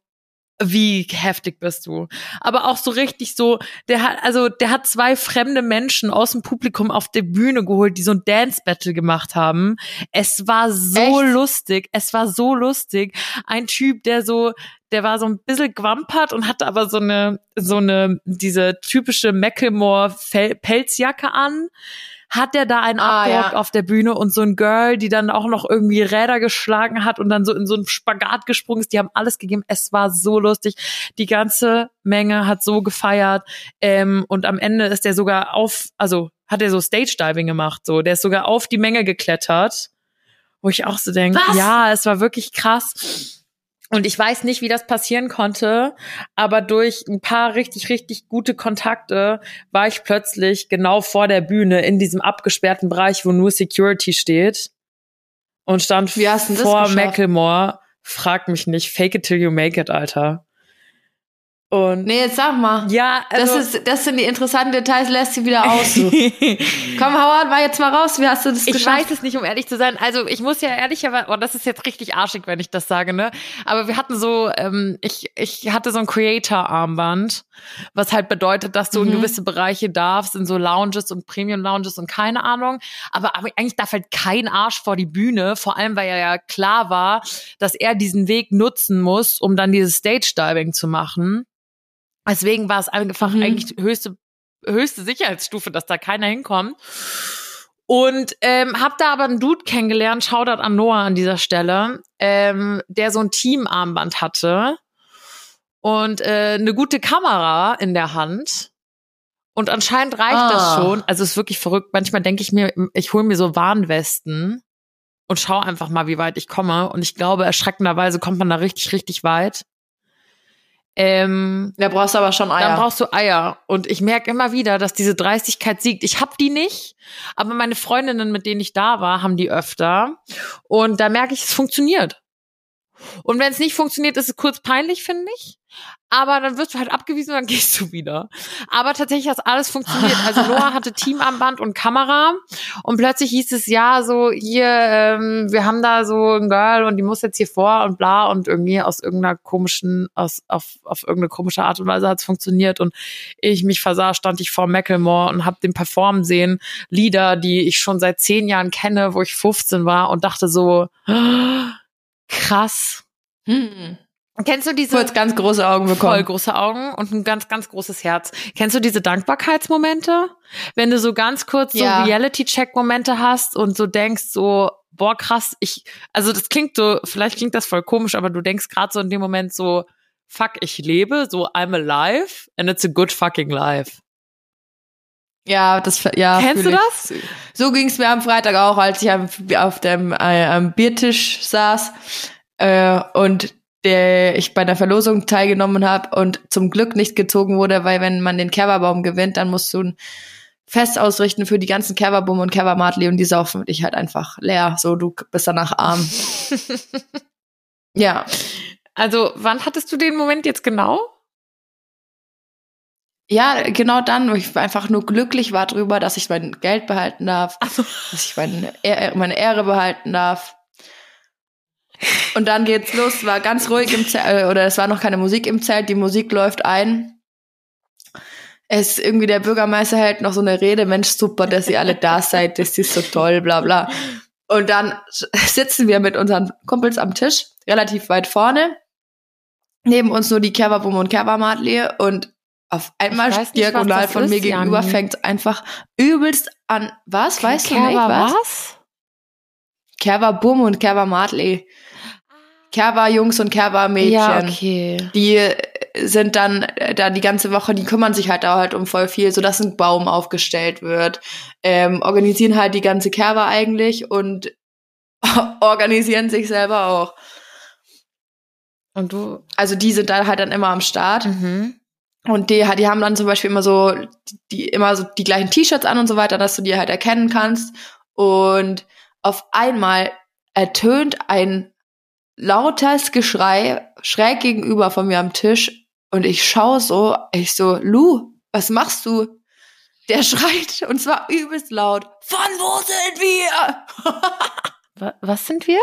wie heftig bist du? Aber auch so richtig so, der hat, also der hat zwei fremde Menschen aus dem Publikum auf der Bühne geholt, die so ein Dance-Battle gemacht haben. Es war so Echt? lustig, es war so lustig. Ein Typ, der so, der war so ein bisschen gwampert und hatte aber so eine, so eine, diese typische Macklemore-Pelzjacke an hat der da einen ah, Abrock ja. auf der Bühne und so ein Girl, die dann auch noch irgendwie Räder geschlagen hat und dann so in so einen Spagat gesprungen ist. Die haben alles gegeben. Es war so lustig. Die ganze Menge hat so gefeiert. Ähm, und am Ende ist der sogar auf, also hat er so Stage Diving gemacht. So, der ist sogar auf die Menge geklettert. Wo ich auch so denke, ja, es war wirklich krass. Und ich weiß nicht, wie das passieren konnte, aber durch ein paar richtig, richtig gute Kontakte war ich plötzlich genau vor der Bühne in diesem abgesperrten Bereich, wo nur Security steht und stand vor Macklemore. Frag mich nicht, fake it till you make it, Alter. Und nee, jetzt sag mal. Ja, also, das, ist, das sind die interessanten Details, lässt sie wieder aus. (laughs) Komm, Howard, war jetzt mal raus. Wie hast du das ich geschafft? Ich weiß es nicht, um ehrlich zu sein. Also ich muss ja ehrlicherweise, oh, das ist jetzt richtig arschig, wenn ich das sage, ne? Aber wir hatten so, ähm, ich, ich hatte so ein Creator-Armband, was halt bedeutet, dass du mhm. in gewisse Bereiche darfst, in so Lounges und Premium-Lounges und keine Ahnung. Aber eigentlich darf halt kein Arsch vor die Bühne, vor allem weil er ja klar war, dass er diesen Weg nutzen muss, um dann dieses Stage-Diving zu machen. Deswegen war es einfach mhm. eigentlich höchste, höchste Sicherheitsstufe, dass da keiner hinkommt. Und ähm, hab da aber einen Dude kennengelernt, Shoutout an Noah an dieser Stelle, ähm, der so ein Teamarmband hatte und äh, eine gute Kamera in der Hand. Und anscheinend reicht ah. das schon. Also es ist wirklich verrückt. Manchmal denke ich mir, ich hole mir so Warnwesten und schau einfach mal, wie weit ich komme. Und ich glaube, erschreckenderweise kommt man da richtig, richtig weit. Ähm, da brauchst du aber schon Eier. Dann brauchst du Eier. Und ich merke immer wieder, dass diese Dreistigkeit siegt. Ich hab die nicht, aber meine Freundinnen, mit denen ich da war, haben die öfter. Und da merke ich, es funktioniert. Und wenn es nicht funktioniert, ist es kurz peinlich, finde ich. Aber dann wirst du halt abgewiesen und dann (laughs) gehst du wieder. Aber tatsächlich hat alles funktioniert. Also (laughs) Noah hatte Teamarmband und Kamera. Und plötzlich hieß es ja so, hier, ähm, wir haben da so ein Girl und die muss jetzt hier vor und bla. Und irgendwie aus irgendeiner komischen, aus, auf, auf irgendeine komische Art und Weise hat es funktioniert. Und ich mich versah, stand ich vor Macklemore und hab den performen sehen, Lieder, die ich schon seit zehn Jahren kenne, wo ich 15 war und dachte so, krass. Hm. Kennst du diese kurz ganz große Augen bekommen? Voll große Augen und ein ganz ganz großes Herz. Kennst du diese Dankbarkeitsmomente, wenn du so ganz kurz so ja. Reality Check Momente hast und so denkst so boah krass, ich also das klingt so, vielleicht klingt das voll komisch, aber du denkst gerade so in dem Moment so fuck, ich lebe, so I'm alive and it's a good fucking life. Ja, das ja. Kennst du das? So ging's mir am Freitag auch, als ich am, auf dem äh, am Biertisch saß äh, und der ich bei der Verlosung teilgenommen habe und zum Glück nicht gezogen wurde, weil wenn man den Kerberbaum gewinnt, dann musst du ein Fest ausrichten für die ganzen Kerberbum und Kerbermatli und die saufen dich halt einfach leer. So, du bist danach arm. (laughs) ja. Also, wann hattest du den Moment jetzt genau? Ja, genau dann, wo ich einfach nur glücklich war drüber, dass ich mein Geld behalten darf, so. dass ich meine, meine Ehre behalten darf. Und dann geht's los, war ganz ruhig im Zelt, äh, oder es war noch keine Musik im Zelt, die Musik läuft ein. Es irgendwie der Bürgermeister hält noch so eine Rede, Mensch, super, dass ihr alle da seid, das ist so toll, bla bla. Und dann sitzen wir mit unseren Kumpels am Tisch, relativ weit vorne. Neben uns nur die Kerberbum und Kerbermadli und auf einmal diagonal von mir gegenüber fängt einfach übelst an. Was? Weißt Kerber du nicht was? was? Kerberbum und Kerbermadli. Kerber-Jungs und Kerber-Mädchen. Ja, okay. Die sind dann äh, da die ganze Woche, die kümmern sich halt da halt um voll viel, so dass ein Baum aufgestellt wird, ähm, organisieren halt die ganze Kerber eigentlich und (laughs) organisieren sich selber auch. Und du? Also die sind da halt dann immer am Start. Mhm. Und die, die haben dann zum Beispiel immer so, die, immer so die gleichen T-Shirts an und so weiter, dass du die halt erkennen kannst. Und auf einmal ertönt ein lautes Geschrei schräg gegenüber von mir am Tisch und ich schaue so, ich so, Lu, was machst du? Der (laughs) schreit und zwar übelst laut. Von wo sind wir? (laughs) was sind wir?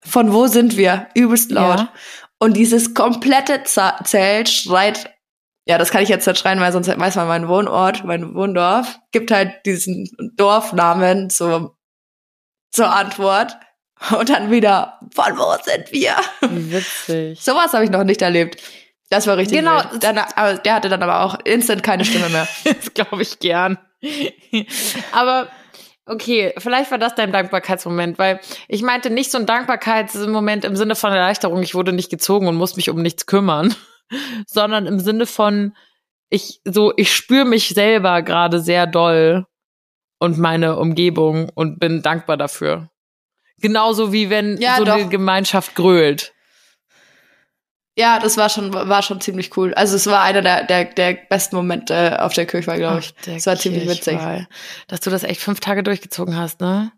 Von wo sind wir? Übelst laut. Ja. Und dieses komplette Zelt schreit, ja, das kann ich jetzt nicht schreien, weil sonst weiß man meinen Wohnort, mein Wohndorf, gibt halt diesen Dorfnamen zur, zur Antwort. Und dann wieder, von wo sind wir? Witzig. (laughs) Sowas habe ich noch nicht erlebt. Das war richtig Genau. Dann, der hatte dann aber auch instant keine Stimme mehr. (laughs) das glaube ich gern. aber okay, vielleicht war das dein Dankbarkeitsmoment, weil ich meinte nicht so ein Dankbarkeitsmoment im Sinne von Erleichterung, ich wurde nicht gezogen und muss mich um nichts kümmern, (laughs) sondern im Sinne von ich so ich spüre mich selber gerade sehr doll und meine Umgebung und bin dankbar dafür. Genauso wie wenn ja, so doch. eine Gemeinschaft grölt. Ja, das war schon, war schon ziemlich cool. Also es war einer der, der, der besten Momente auf der Kirchwahl, glaube ich. Es war ziemlich witzig. Dass du das echt fünf Tage durchgezogen hast, ne?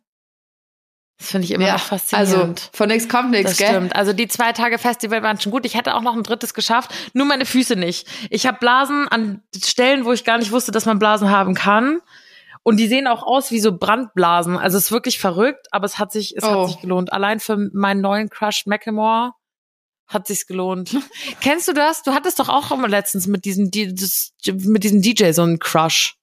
Das finde ich immer ja, noch faszinierend. Also von nichts kommt nichts, gell? Stimmt. Also die zwei Tage Festival waren schon gut. Ich hätte auch noch ein drittes geschafft, nur meine Füße nicht. Ich habe Blasen an Stellen, wo ich gar nicht wusste, dass man Blasen haben kann. Und die sehen auch aus wie so Brandblasen. Also es ist wirklich verrückt, aber es hat sich, es oh. hat sich gelohnt. Allein für meinen neuen Crush Macklemore hat sich's gelohnt. (laughs) Kennst du das? Du hattest doch auch immer letztens mit diesem, mit diesem DJ so einen Crush.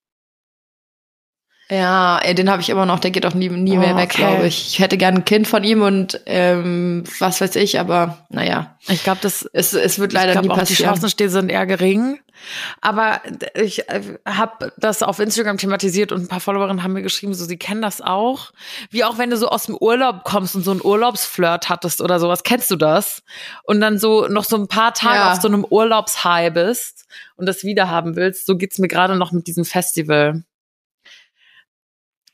Ja, den habe ich immer noch, der geht auch nie, nie mehr oh, weg, okay. glaube ich. Ich hätte gern ein Kind von ihm und ähm, was weiß ich, aber naja. Ich glaube, das es, es wird leider nie passieren. Die Chancen stehen sind eher gering. Aber ich äh, habe das auf Instagram thematisiert und ein paar Followerinnen haben mir geschrieben, so sie kennen das auch. Wie auch wenn du so aus dem Urlaub kommst und so einen Urlaubsflirt hattest oder sowas. Kennst du das? Und dann so noch so ein paar Tage ja. auf so einem Urlaubshigh bist und das wieder haben willst. So geht's mir gerade noch mit diesem Festival.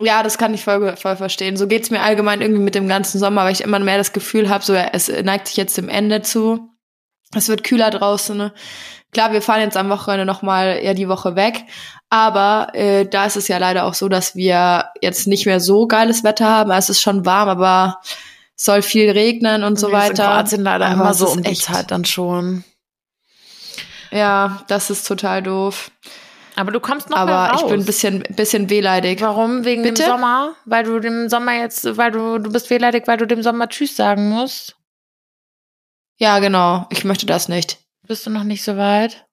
Ja, das kann ich voll, voll verstehen. So geht's mir allgemein irgendwie mit dem ganzen Sommer, weil ich immer mehr das Gefühl habe, so es neigt sich jetzt dem Ende zu. Es wird kühler draußen. Ne? Klar, wir fahren jetzt am Wochenende nochmal ja die Woche weg, aber äh, da ist es ja leider auch so, dass wir jetzt nicht mehr so geiles Wetter haben. Es ist schon warm, aber es soll viel regnen und, und so weiter. In Kroatien leider aber immer so um die Zeit dann schon. Ja, das ist total doof. Aber du kommst noch Aber mal raus. ich bin ein bisschen, bisschen wehleidig. Warum? Wegen Bitte? dem Sommer? Weil du dem Sommer jetzt, weil du, du bist wehleidig, weil du dem Sommer Tschüss sagen musst? Ja, genau. Ich möchte das nicht. Bist du noch nicht so weit?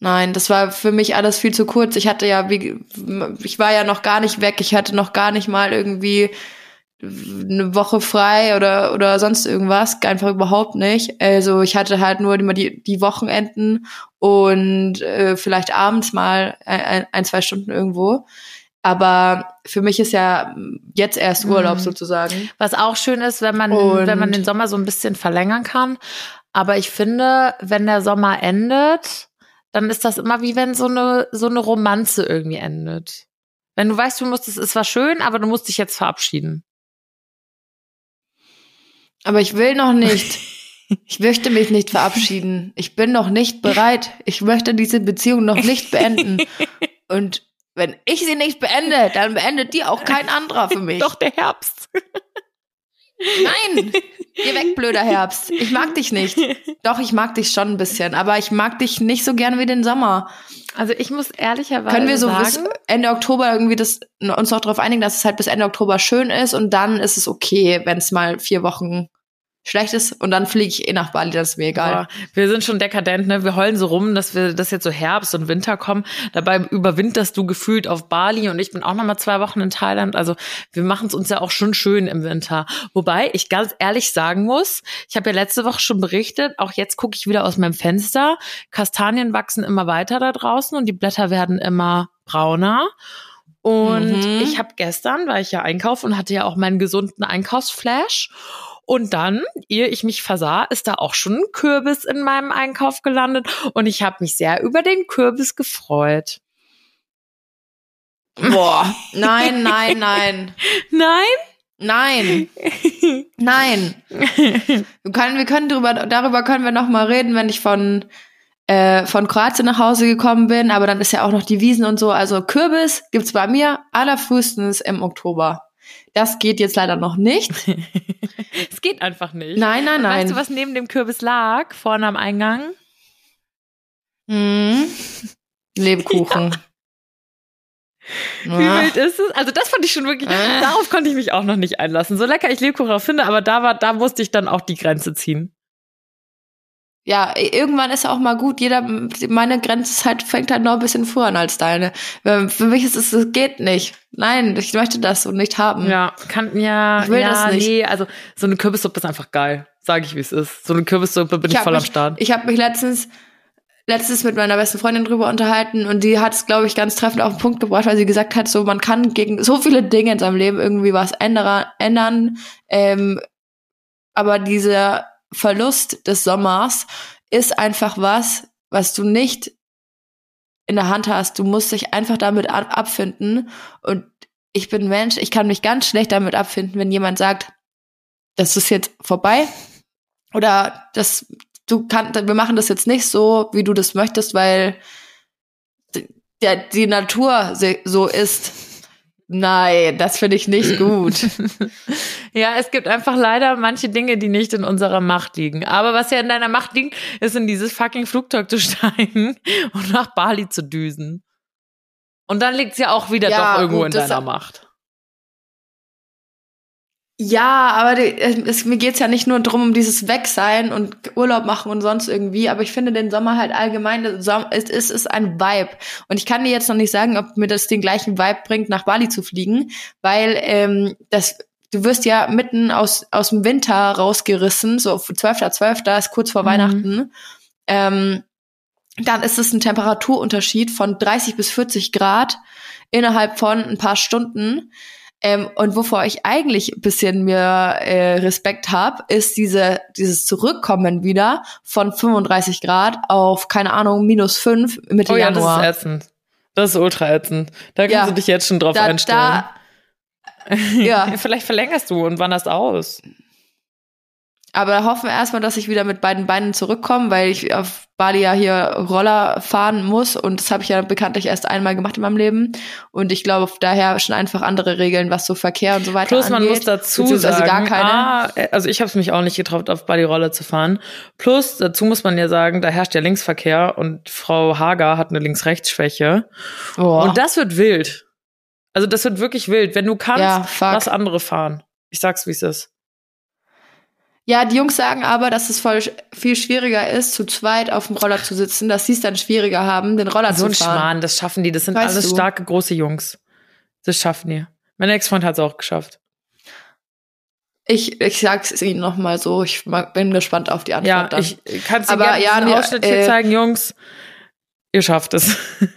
Nein, das war für mich alles viel zu kurz. Ich hatte ja, wie, ich war ja noch gar nicht weg. Ich hatte noch gar nicht mal irgendwie eine Woche frei oder oder sonst irgendwas, einfach überhaupt nicht. Also ich hatte halt nur immer die, die Wochenenden und äh, vielleicht abends mal ein, ein, zwei Stunden irgendwo. Aber für mich ist ja jetzt erst Urlaub mhm. sozusagen. Was auch schön ist, wenn man, und wenn man den Sommer so ein bisschen verlängern kann. Aber ich finde, wenn der Sommer endet, dann ist das immer wie wenn so eine, so eine Romanze irgendwie endet. Wenn du weißt, du musst, es zwar schön, aber du musst dich jetzt verabschieden. Aber ich will noch nicht. (laughs) Ich möchte mich nicht verabschieden. Ich bin noch nicht bereit. Ich möchte diese Beziehung noch nicht beenden. (laughs) Und wenn ich sie nicht beende, dann beendet die auch kein anderer für mich. Doch der Herbst. Nein! Geh weg, blöder Herbst. Ich mag dich nicht. Doch, ich mag dich schon ein bisschen, aber ich mag dich nicht so gern wie den Sommer. Also ich muss ehrlicherweise Können wir so sagen, bis Ende Oktober irgendwie das, uns noch darauf einigen, dass es halt bis Ende Oktober schön ist und dann ist es okay, wenn es mal vier Wochen schlecht ist und dann fliege ich eh nach Bali, das ist mir egal. Boah, wir sind schon dekadent, ne? Wir heulen so rum, dass wir, dass jetzt so Herbst und Winter kommen. Dabei überwinterst du gefühlt auf Bali und ich bin auch noch mal zwei Wochen in Thailand. Also wir machen es uns ja auch schon schön im Winter. Wobei ich ganz ehrlich sagen muss, ich habe ja letzte Woche schon berichtet, auch jetzt gucke ich wieder aus meinem Fenster. Kastanien wachsen immer weiter da draußen und die Blätter werden immer brauner. Und mhm. ich habe gestern, weil ich ja einkaufe und hatte ja auch meinen gesunden Einkaufsflash. Und dann, ehe ich mich versah, ist da auch schon ein Kürbis in meinem Einkauf gelandet. Und ich habe mich sehr über den Kürbis gefreut. Boah, nein, nein, nein. (laughs) nein? Nein. Nein. Wir können, wir können darüber, darüber können wir noch mal reden, wenn ich von äh, von Kroatien nach Hause gekommen bin, aber dann ist ja auch noch die Wiesen und so. Also Kürbis gibt's bei mir allerfrühestens im Oktober. Das geht jetzt leider noch nicht. (laughs) es geht einfach nicht. Nein, nein, nein. Weißt du, was neben dem Kürbis lag, vorne am Eingang? Hm. Lebkuchen. Ja. Wie wild ist es? Also das fand ich schon wirklich, äh. darauf konnte ich mich auch noch nicht einlassen. So lecker ich Lebkuchen auch finde, aber da war, da musste ich dann auch die Grenze ziehen ja, irgendwann ist auch mal gut. Jeder, meine halt, fängt halt noch ein bisschen früher an als deine. Für mich ist es, es geht nicht. Nein, ich möchte das so nicht haben. Ja, kann, ja, ich will ja, das nicht. nee, also so eine Kürbissuppe ist einfach geil. Sag ich, wie es ist. So eine Kürbissuppe bin ich, ich voll mich, am Start. Ich habe mich letztens, letztens mit meiner besten Freundin drüber unterhalten und die hat es, glaube ich, ganz treffend auf den Punkt gebracht, weil sie gesagt hat, so man kann gegen so viele Dinge in seinem Leben irgendwie was ändern, ändern ähm, aber dieser Verlust des Sommers ist einfach was, was du nicht in der Hand hast. Du musst dich einfach damit abfinden. Und ich bin Mensch, ich kann mich ganz schlecht damit abfinden, wenn jemand sagt, das ist jetzt vorbei. Oder das, du kannst, wir machen das jetzt nicht so, wie du das möchtest, weil der, die Natur so ist. Nein, das finde ich nicht gut. (laughs) ja, es gibt einfach leider manche Dinge, die nicht in unserer Macht liegen. Aber was ja in deiner Macht liegt, ist in dieses fucking Flugzeug zu (laughs) steigen und nach Bali zu düsen. Und dann liegt es ja auch wieder ja, doch irgendwo gut, in deiner Macht. Ja, aber die, es, mir geht's ja nicht nur drum um dieses Wegsein und Urlaub machen und sonst irgendwie, aber ich finde den Sommer halt allgemein, es ist, ist ein Vibe. Und ich kann dir jetzt noch nicht sagen, ob mir das den gleichen Vibe bringt, nach Bali zu fliegen, weil ähm, das du wirst ja mitten aus, aus dem Winter rausgerissen, so 12.12. .12. ist kurz vor mhm. Weihnachten. Ähm, dann ist es ein Temperaturunterschied von 30 bis 40 Grad innerhalb von ein paar Stunden. Ähm, und wovor ich eigentlich ein bisschen mir äh, Respekt habe, ist diese, dieses Zurückkommen wieder von 35 Grad auf, keine Ahnung, minus 5 Mitte oh, ja, Januar. Das ist ätzend. Das ist ultra ätzend. Da kannst ja, du dich jetzt schon drauf da, einstellen. Da, (laughs) (laughs) ja. Vielleicht verlängerst du und wanderst aus. Aber hoffen wir erstmal, dass ich wieder mit beiden Beinen zurückkomme, weil ich auf Bali ja hier Roller fahren muss und das habe ich ja bekanntlich erst einmal gemacht in meinem Leben. Und ich glaube, daher schon einfach andere Regeln, was so Verkehr und so weiter Plus, man muss dazu sagen, gar keine. Ah, also ich habe es mich auch nicht getraut, auf Bali Roller zu fahren. Plus, dazu muss man ja sagen, da herrscht ja Linksverkehr und Frau Hager hat eine Links-Rechts-Schwäche. Oh. Und das wird wild. Also das wird wirklich wild. Wenn du kannst, ja, lass andere fahren. Ich sag's, wie es ist. Ja, die Jungs sagen aber, dass es voll viel schwieriger ist, zu zweit auf dem Roller zu sitzen, dass sie es dann schwieriger haben, den Roller so zu fahren. So ein Schmarrn, das schaffen die. Das sind weißt alles du? starke, große Jungs. Das schaffen die. Mein Ex-Freund hat es auch geschafft. Ich, ich sag's ihnen noch mal so. Ich bin gespannt auf die Antwort ja, dann. Ich kann's dir gerne ja, einen Ausschnitt äh, hier zeigen, Jungs. Ihr schafft es. (laughs)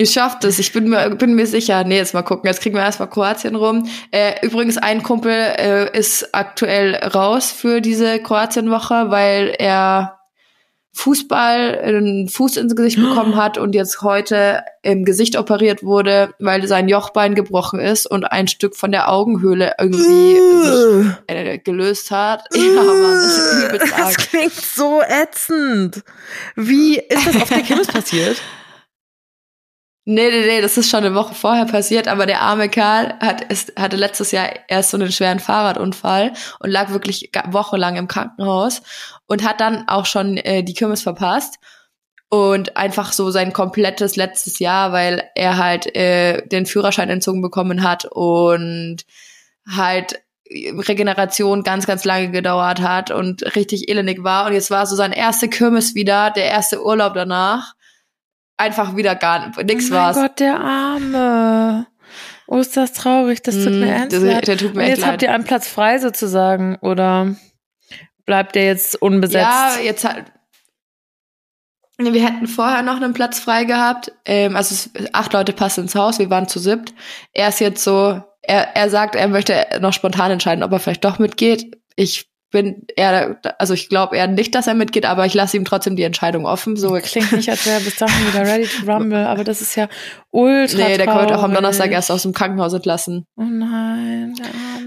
Ihr schafft es, ich bin mir, bin mir sicher. Nee, jetzt mal gucken, jetzt kriegen wir erstmal Kroatien rum. Äh, übrigens, ein Kumpel äh, ist aktuell raus für diese Kroatienwoche, weil er Fußball, einen Fuß ins Gesicht (gasps) bekommen hat und jetzt heute im Gesicht operiert wurde, weil sein Jochbein gebrochen ist und ein Stück von der Augenhöhle irgendwie sich, äh, gelöst hat. (laughs) Ja, Mann, das, (laughs) das klingt so ätzend. Wie ist das auf der Kirmes passiert? (laughs) Nee, nee, nee, das ist schon eine Woche vorher passiert, aber der arme Karl hat, ist, hatte letztes Jahr erst so einen schweren Fahrradunfall und lag wirklich wochenlang im Krankenhaus und hat dann auch schon äh, die Kirmes verpasst und einfach so sein komplettes letztes Jahr, weil er halt äh, den Führerschein entzogen bekommen hat und halt Regeneration ganz, ganz lange gedauert hat und richtig elendig war. Und jetzt war so sein erste Kirmes wieder, der erste Urlaub danach. Einfach wieder gar nichts oh war's. Gott, der Arme. Oh, ist das traurig. Das tut mm, mir ernst leid. Der tut mir und jetzt habt ihr einen Platz frei sozusagen, oder bleibt der jetzt unbesetzt? Ja, jetzt hat, wir hätten vorher noch einen Platz frei gehabt. Ähm, also es, acht Leute passen ins Haus, wir waren zu siebt. Er ist jetzt so, er, er sagt, er möchte noch spontan entscheiden, ob er vielleicht doch mitgeht. Ich bin eher, also ich glaube eher nicht, dass er mitgeht, aber ich lasse ihm trotzdem die Entscheidung offen. So klingt nicht, als wäre er bis dahin wieder ready to rumble, aber das ist ja ultra. Nee, der kommt auch am Donnerstag erst aus dem Krankenhaus entlassen. Oh nein.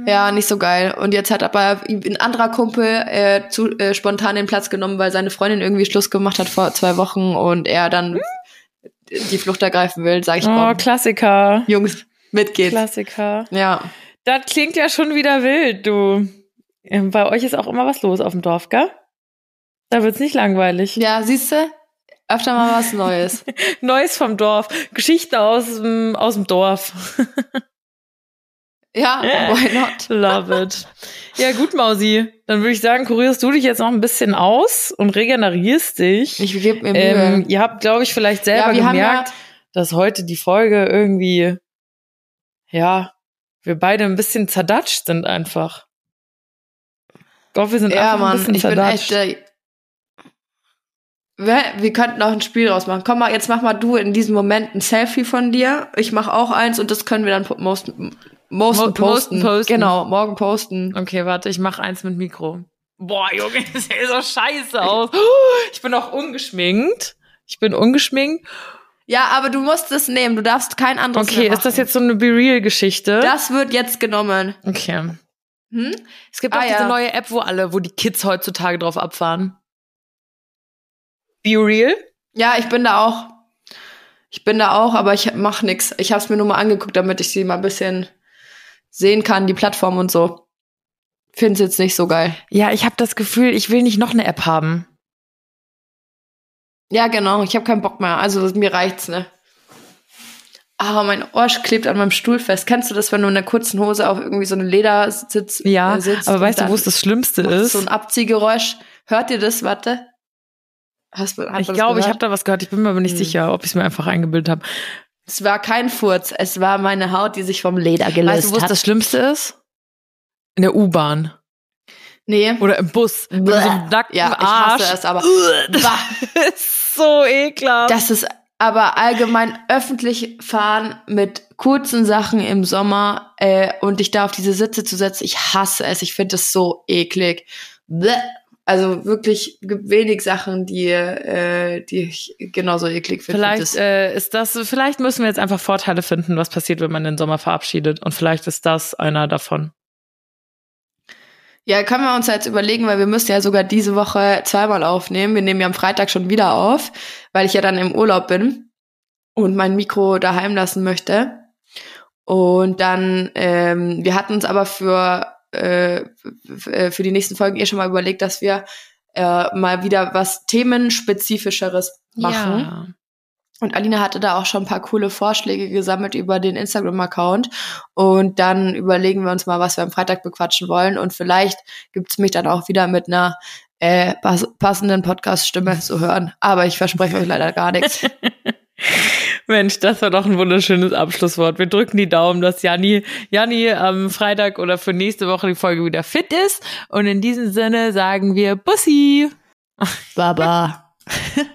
Ja, nicht so geil. Und jetzt hat aber ein anderer Kumpel äh, zu, äh, spontan den Platz genommen, weil seine Freundin irgendwie Schluss gemacht hat vor zwei Wochen und er dann die Flucht ergreifen will, sag ich mal. Oh, Klassiker. Jungs, mitgeht. Klassiker. Ja. Das klingt ja schon wieder wild, du. Ähm, bei euch ist auch immer was los auf dem Dorf, gell? Da wird's nicht langweilig. Ja, siehst du? Öfter mal was (laughs) Neues. Neues vom Dorf. Geschichten aus, aus dem Dorf. ja, (laughs) why not? Love it. Ja, gut, Mausi. Dann würde ich sagen, kurierst du dich jetzt noch ein bisschen aus und regenerierst dich. Ich gebe mir Mühe. Ähm, ihr habt, glaube ich, vielleicht selber ja, gemerkt, ja dass heute die Folge irgendwie, ja, wir beide ein bisschen zerdatscht sind einfach. Doch, wir sind ja, einfach Mann, ein bisschen ich verdatscht. bin echt. Äh, wir, wir könnten auch ein Spiel rausmachen. Komm mal, jetzt mach mal du in diesem Moment ein Selfie von dir. Ich mach auch eins und das können wir dann most, most Mo posten. posten. Genau, morgen posten. Okay, warte, ich mach eins mit Mikro. Boah, Junge, (laughs) das sieht so scheiße aus. (laughs) Ich bin auch ungeschminkt. Ich bin ungeschminkt. Ja, aber du musst es nehmen. Du darfst kein anderes Okay, ist das jetzt so eine Be Real Geschichte? Das wird jetzt genommen. Okay. Hm? Es gibt ah, auch diese ja. neue App, wo alle, wo die Kids heutzutage drauf abfahren. Be Real? Ja, ich bin da auch. Ich bin da auch, aber ich mach nix. Ich habe es mir nur mal angeguckt, damit ich sie mal ein bisschen sehen kann, die Plattform und so. Find's jetzt nicht so geil. Ja, ich habe das Gefühl, ich will nicht noch eine App haben. Ja, genau. Ich habe keinen Bock mehr. Also mir reicht's, ne? Ah, mein Arsch klebt an meinem Stuhl fest. Kennst du das, wenn du in einer kurzen Hose auf irgendwie so eine Ledersitz ja, äh, sitzt? aber weißt du, wo es das Schlimmste ist? So ein Abziehgeräusch. Hört ihr das? Warte. Hast, ich glaube, ich habe da was gehört. Ich bin mir aber nicht hm. sicher, ob ich es mir einfach eingebildet habe. Es war kein Furz. Es war meine Haut, die sich vom Leder gelöst hat. Weißt du, wo es das Schlimmste ist? In der U-Bahn. Nee. Oder im Bus. Mit so einem nackten ja, ich hasse es, aber. (laughs) das ist so ekelhaft. Das ist aber allgemein öffentlich fahren mit kurzen Sachen im Sommer äh, und dich da auf diese Sitze zu setzen, ich hasse es. Ich finde es so eklig. Bleh. Also wirklich gibt wenig Sachen, die, äh, die ich genauso eklig finde. Vielleicht äh, ist das, vielleicht müssen wir jetzt einfach Vorteile finden, was passiert, wenn man den Sommer verabschiedet. Und vielleicht ist das einer davon. Ja, können wir uns jetzt überlegen, weil wir müssen ja sogar diese Woche zweimal aufnehmen. Wir nehmen ja am Freitag schon wieder auf, weil ich ja dann im Urlaub bin und mein Mikro daheim lassen möchte. Und dann, ähm, wir hatten uns aber für, äh, für die nächsten Folgen eh schon mal überlegt, dass wir äh, mal wieder was themenspezifischeres machen. Ja. Und Alina hatte da auch schon ein paar coole Vorschläge gesammelt über den Instagram-Account. Und dann überlegen wir uns mal, was wir am Freitag bequatschen wollen. Und vielleicht gibt's mich dann auch wieder mit einer äh, passenden Podcast-Stimme zu hören. Aber ich verspreche euch leider gar nichts. (laughs) Mensch, das war doch ein wunderschönes Abschlusswort. Wir drücken die Daumen, dass Janni, Janni am Freitag oder für nächste Woche die Folge wieder fit ist. Und in diesem Sinne sagen wir Bussi. Baba. (laughs)